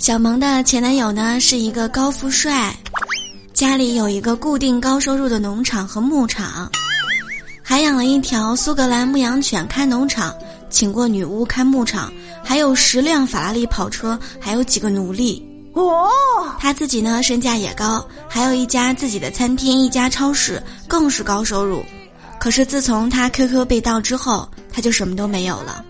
小萌的前男友呢是一个高富帅家里有一个固定高收入的农场和牧场还养了一条苏格兰牧羊犬开农场请过女巫看牧场还有十辆法拉利跑车还有几个奴隶哦。他自己呢身价也高还有一家自己的餐厅一家超市更是高收入。可是自从他 qq 被盗之后他就什么都没有了。